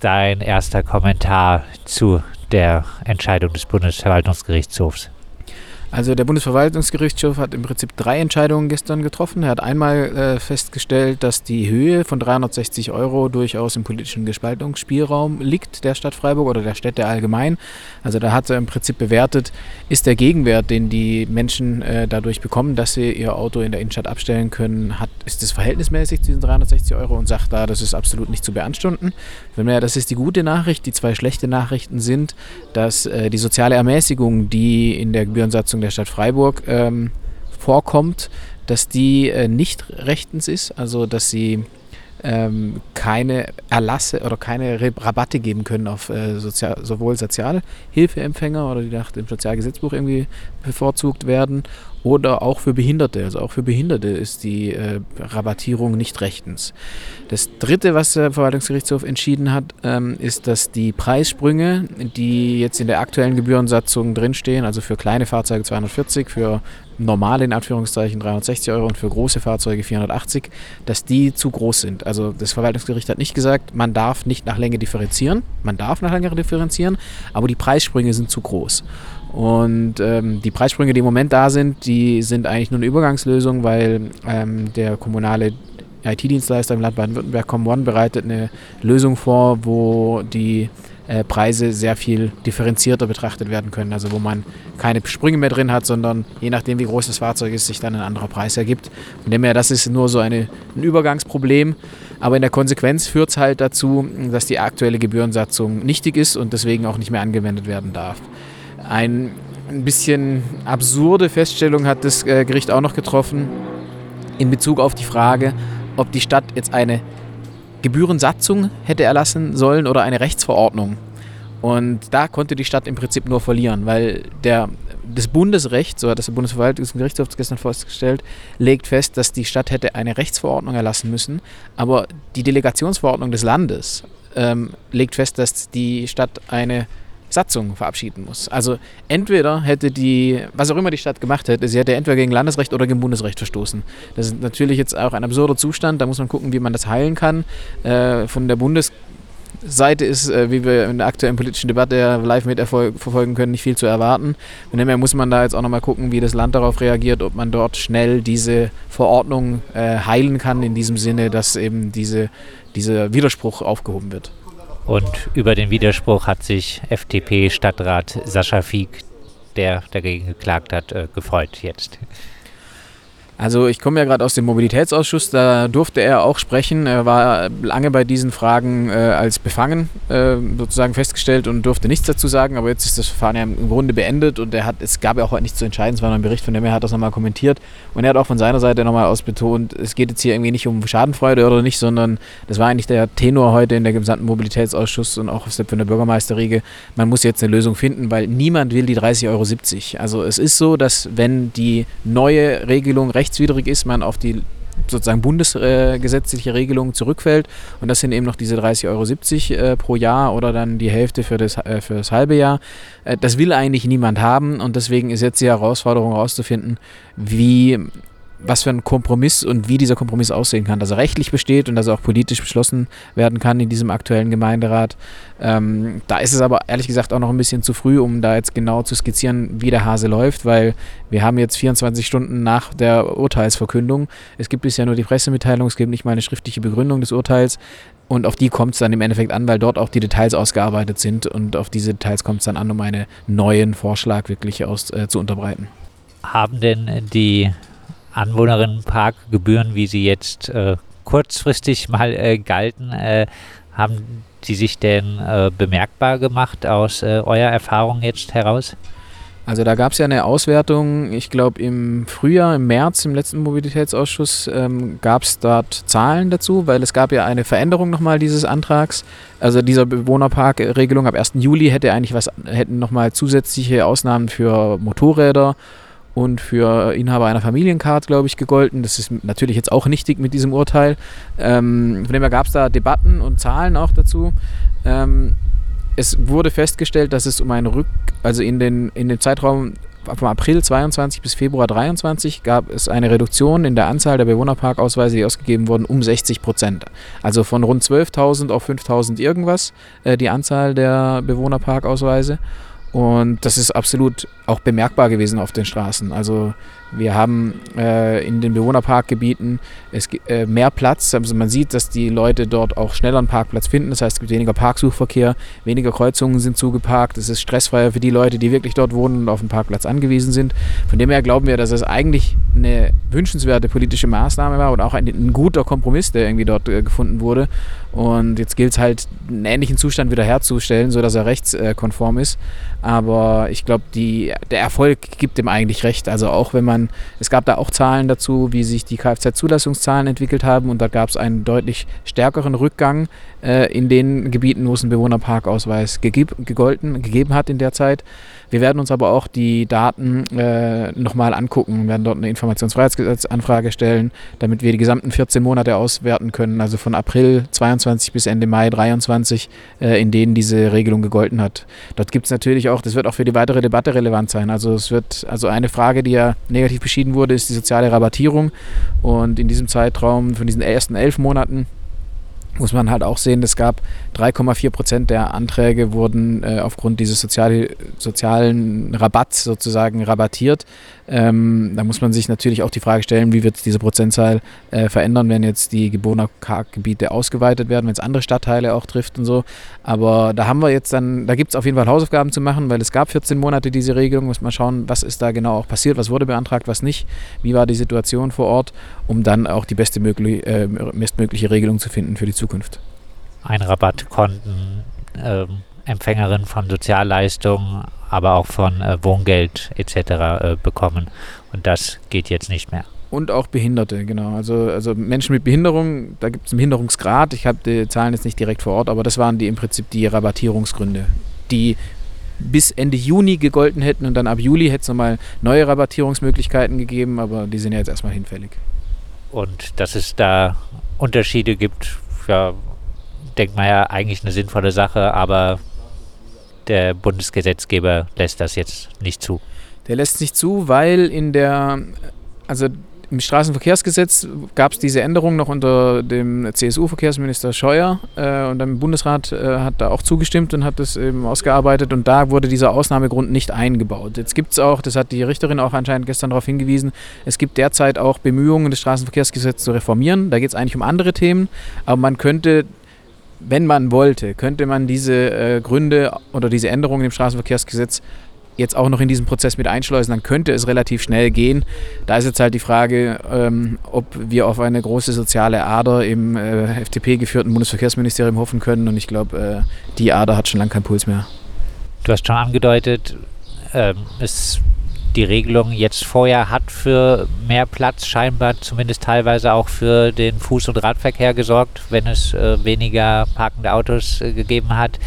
dein erster Kommentar zu der Entscheidung des Bundesverwaltungsgerichtshofs? Also der Bundesverwaltungsgerichtshof hat im Prinzip drei Entscheidungen gestern getroffen. Er hat einmal äh, festgestellt, dass die Höhe von 360 Euro durchaus im politischen Gespaltungsspielraum liegt der Stadt Freiburg oder der Städte allgemein. Also da hat er im Prinzip bewertet, ist der Gegenwert, den die Menschen äh, dadurch bekommen, dass sie ihr Auto in der Innenstadt abstellen können, hat, ist das verhältnismäßig zu diesen 360 Euro und sagt da, das ist absolut nicht zu beanstunden. Das ist die gute Nachricht. Die zwei schlechte Nachrichten sind, dass äh, die soziale Ermäßigung, die in der Gebührensatzung der Stadt Freiburg ähm, vorkommt, dass die äh, nicht rechtens ist, also dass sie ähm, keine Erlasse oder keine Rabatte geben können auf äh, sozial, sowohl Sozialhilfeempfänger oder die nach dem Sozialgesetzbuch irgendwie bevorzugt werden oder auch für Behinderte. Also auch für Behinderte ist die äh, Rabattierung nicht rechtens. Das Dritte, was der Verwaltungsgerichtshof entschieden hat, ähm, ist, dass die Preissprünge, die jetzt in der aktuellen Gebührensatzung drinstehen, also für kleine Fahrzeuge 240, für normale in Anführungszeichen 360 Euro und für große Fahrzeuge 480, dass die zu groß sind. Also das Verwaltungsgericht hat nicht gesagt, man darf nicht nach Länge differenzieren, man darf nach Länge differenzieren, aber die Preissprünge sind zu groß. Und ähm, die Preissprünge, die im Moment da sind, die sind eigentlich nur eine Übergangslösung, weil ähm, der kommunale IT-Dienstleister im Land Baden-Württemberg ComOne bereitet eine Lösung vor, wo die äh, Preise sehr viel differenzierter betrachtet werden können. Also wo man keine Sprünge mehr drin hat, sondern je nachdem, wie groß das Fahrzeug ist, sich dann ein anderer Preis ergibt. Von dem her, das ist nur so eine, ein Übergangsproblem. Aber in der Konsequenz führt es halt dazu, dass die aktuelle Gebührensatzung nichtig ist und deswegen auch nicht mehr angewendet werden darf. Ein, bisschen absurde Feststellung hat das äh, Gericht auch noch getroffen in Bezug auf die Frage, ob die Stadt jetzt eine Gebührensatzung hätte erlassen sollen oder eine Rechtsverordnung. Und da konnte die Stadt im Prinzip nur verlieren, weil der, das Bundesrecht, so hat das Bundesverwaltungsgerichtshof gestern festgestellt, legt fest, dass die Stadt hätte eine Rechtsverordnung erlassen müssen, aber die Delegationsverordnung des Landes ähm, legt fest, dass die Stadt eine Satzung verabschieden muss. Also entweder hätte die, was auch immer die Stadt gemacht hätte, sie hätte entweder gegen Landesrecht oder gegen Bundesrecht verstoßen. Das ist natürlich jetzt auch ein absurder Zustand, da muss man gucken, wie man das heilen kann. Äh, von der Bundesseite ist, äh, wie wir in der aktuellen politischen Debatte live mit verfolgen können, nicht viel zu erwarten. Von dem her muss man da jetzt auch nochmal gucken, wie das Land darauf reagiert, ob man dort schnell diese Verordnung äh, heilen kann, in diesem Sinne, dass eben diese, dieser Widerspruch aufgehoben wird. Und über den Widerspruch hat sich FDP-Stadtrat Sascha Fieck, der dagegen geklagt hat, äh, gefreut jetzt. Also ich komme ja gerade aus dem Mobilitätsausschuss, da durfte er auch sprechen. Er war lange bei diesen Fragen äh, als befangen äh, sozusagen festgestellt und durfte nichts dazu sagen, aber jetzt ist das Verfahren ja im Grunde beendet und er hat, es gab ja auch heute nichts zu entscheiden, es war noch ein Bericht, von dem er hat das nochmal kommentiert und er hat auch von seiner Seite nochmal ausbetont, es geht jetzt hier irgendwie nicht um Schadenfreude oder nicht, sondern das war eigentlich der Tenor heute in der gesamten Mobilitätsausschuss und auch von der Bürgermeisterriege, man muss jetzt eine Lösung finden, weil niemand will die 30,70 Euro. Also es ist so, dass wenn die neue Regelung recht rechtswidrig ist, man auf die sozusagen bundesgesetzliche Regelung zurückfällt. Und das sind eben noch diese 30,70 Euro äh, pro Jahr oder dann die Hälfte für das, äh, für das halbe Jahr. Äh, das will eigentlich niemand haben und deswegen ist jetzt die Herausforderung herauszufinden, wie was für ein Kompromiss und wie dieser Kompromiss aussehen kann, dass er rechtlich besteht und dass er auch politisch beschlossen werden kann in diesem aktuellen Gemeinderat. Ähm, da ist es aber ehrlich gesagt auch noch ein bisschen zu früh, um da jetzt genau zu skizzieren, wie der Hase läuft, weil wir haben jetzt 24 Stunden nach der Urteilsverkündung. Es gibt bisher nur die Pressemitteilung, es gibt nicht mal eine schriftliche Begründung des Urteils. Und auf die kommt es dann im Endeffekt an, weil dort auch die Details ausgearbeitet sind. Und auf diese Details kommt es dann an, um einen neuen Vorschlag wirklich aus, äh, zu unterbreiten. Haben denn die Anwohnerinnenparkgebühren, wie sie jetzt äh, kurzfristig mal äh, galten, äh, haben die sich denn äh, bemerkbar gemacht aus äh, eurer Erfahrung jetzt heraus? Also da gab es ja eine Auswertung, ich glaube im Frühjahr, im März, im letzten Mobilitätsausschuss ähm, gab es dort Zahlen dazu, weil es gab ja eine Veränderung nochmal dieses Antrags. Also dieser Bewohnerparkregelung ab 1. Juli hätte eigentlich was, hätten nochmal zusätzliche Ausnahmen für Motorräder und für Inhaber einer Familiencard, glaube ich, gegolten. Das ist natürlich jetzt auch nichtig mit diesem Urteil. Ähm, von dem her gab es da Debatten und Zahlen auch dazu. Ähm, es wurde festgestellt, dass es um einen Rück, also in den, in den Zeitraum vom April 22 bis Februar 23 gab es eine Reduktion in der Anzahl der Bewohnerparkausweise, die ausgegeben wurden, um 60 Prozent. Also von rund 12.000 auf 5.000 irgendwas äh, die Anzahl der Bewohnerparkausweise. Und das ist absolut auch bemerkbar gewesen auf den Straßen. Also wir haben äh, in den Bewohnerparkgebieten es, äh, mehr Platz. Also man sieht, dass die Leute dort auch schneller einen Parkplatz finden. Das heißt, es gibt weniger Parksuchverkehr, weniger Kreuzungen sind zugeparkt. Es ist stressfreier für die Leute, die wirklich dort wohnen und auf den Parkplatz angewiesen sind. Von dem her glauben wir, dass es eigentlich eine wünschenswerte politische Maßnahme war und auch ein, ein guter Kompromiss, der irgendwie dort äh, gefunden wurde. Und jetzt gilt es halt, einen ähnlichen Zustand wiederherzustellen, sodass er rechtskonform ist. Aber ich glaube, der Erfolg gibt dem eigentlich recht. Also auch wenn man, es gab da auch Zahlen dazu, wie sich die Kfz-Zulassungszahlen entwickelt haben und da gab es einen deutlich stärkeren Rückgang äh, in den Gebieten, wo es einen Bewohnerparkausweis gegeb, gegolten, gegeben hat in der Zeit. Wir werden uns aber auch die Daten äh, nochmal angucken, werden dort eine Informationsfreiheitsgesetzanfrage stellen, damit wir die gesamten 14 Monate auswerten können, also von April 22 bis Ende Mai 23, äh, in denen diese Regelung gegolten hat. Dort gibt es natürlich auch, das wird auch für die weitere Debatte relevant sein. Also es wird, also eine Frage, die ja negativ beschieden wurde, ist die soziale Rabattierung. Und in diesem Zeitraum von diesen ersten elf Monaten muss man halt auch sehen, es gab 3,4 Prozent der Anträge wurden äh, aufgrund dieses sozial, sozialen Rabatts sozusagen rabattiert. Ähm, da muss man sich natürlich auch die Frage stellen, wie wird diese Prozentzahl äh, verändern, wenn jetzt die Gebiete ausgeweitet werden, wenn es andere Stadtteile auch trifft und so. Aber da haben wir jetzt dann, da gibt es auf jeden Fall Hausaufgaben zu machen, weil es gab 14 Monate diese Regelung. Muss man schauen, was ist da genau auch passiert, was wurde beantragt, was nicht, wie war die Situation vor Ort, um dann auch die beste möglich, äh, bestmögliche Regelung zu finden für die Zukunft. Ein Rabattkonten. Ähm Empfängerin von Sozialleistungen, aber auch von äh, Wohngeld etc. Äh, bekommen. Und das geht jetzt nicht mehr. Und auch Behinderte, genau. Also, also Menschen mit Behinderung, da gibt es einen Behinderungsgrad. Ich habe die Zahlen jetzt nicht direkt vor Ort, aber das waren die im Prinzip die Rabattierungsgründe, die bis Ende Juni gegolten hätten und dann ab Juli hätte es nochmal neue Rabattierungsmöglichkeiten gegeben, aber die sind ja jetzt erstmal hinfällig. Und dass es da Unterschiede gibt, ja, denkt man ja eigentlich eine sinnvolle Sache, aber der Bundesgesetzgeber lässt das jetzt nicht zu. Der lässt es nicht zu, weil in der, also im Straßenverkehrsgesetz gab es diese Änderung noch unter dem CSU-Verkehrsminister Scheuer äh, und der Bundesrat äh, hat da auch zugestimmt und hat das eben ausgearbeitet und da wurde dieser Ausnahmegrund nicht eingebaut. Jetzt gibt es auch, das hat die Richterin auch anscheinend gestern darauf hingewiesen, es gibt derzeit auch Bemühungen, das Straßenverkehrsgesetz zu reformieren. Da geht es eigentlich um andere Themen, aber man könnte wenn man wollte, könnte man diese äh, Gründe oder diese Änderungen im Straßenverkehrsgesetz jetzt auch noch in diesen Prozess mit einschleusen, dann könnte es relativ schnell gehen. Da ist jetzt halt die Frage, ähm, ob wir auf eine große soziale Ader im äh, FDP-geführten Bundesverkehrsministerium hoffen können. Und ich glaube, äh, die Ader hat schon lange keinen Puls mehr. Du hast schon angedeutet, ähm, es die Regelung jetzt vorher hat für mehr Platz scheinbar zumindest teilweise auch für den Fuß- und Radverkehr gesorgt, wenn es äh, weniger parkende Autos äh, gegeben hat.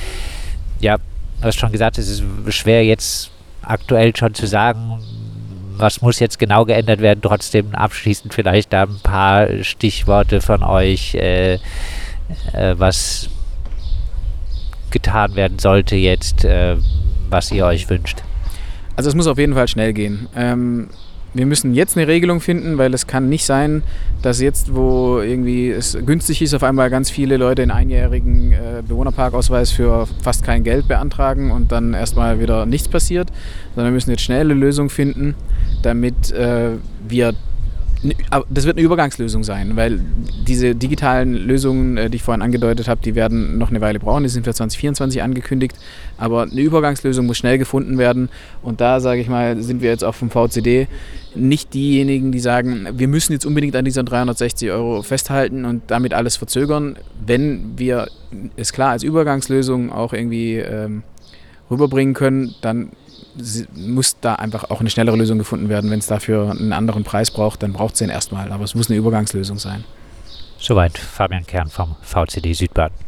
Ja, du hast schon gesagt, es ist schwer jetzt aktuell schon zu sagen, was muss jetzt genau geändert werden. Trotzdem abschließend vielleicht da ein paar Stichworte von euch, äh, äh was getan werden sollte jetzt, äh, was ihr euch wünscht. Also es muss auf jeden Fall schnell gehen. Ähm, wir müssen jetzt eine Regelung finden, weil es kann nicht sein, dass jetzt, wo irgendwie es günstig ist, auf einmal ganz viele Leute einen einjährigen äh, Bewohnerparkausweis für fast kein Geld beantragen und dann erstmal wieder nichts passiert, sondern wir müssen jetzt schnell eine Lösung finden, damit äh, wir das wird eine Übergangslösung sein, weil diese digitalen Lösungen, äh, die ich vorhin angedeutet habe, die werden noch eine Weile brauchen. Die sind für 2024 angekündigt. Aber eine Übergangslösung muss schnell gefunden werden. Und da, sage ich mal, sind wir jetzt auch vom VCD nicht diejenigen, die sagen, wir müssen jetzt unbedingt an diesen 360 Euro festhalten und damit alles verzögern. Wenn wir es klar als Übergangslösung auch irgendwie ähm, rüberbringen können, dann muss da einfach auch eine schnellere Lösung gefunden werden. Wenn es dafür einen anderen Preis braucht, dann braucht es den erstmal. Aber es muss eine Übergangslösung sein. Soweit Fabian Kern vom VCD Südbaden.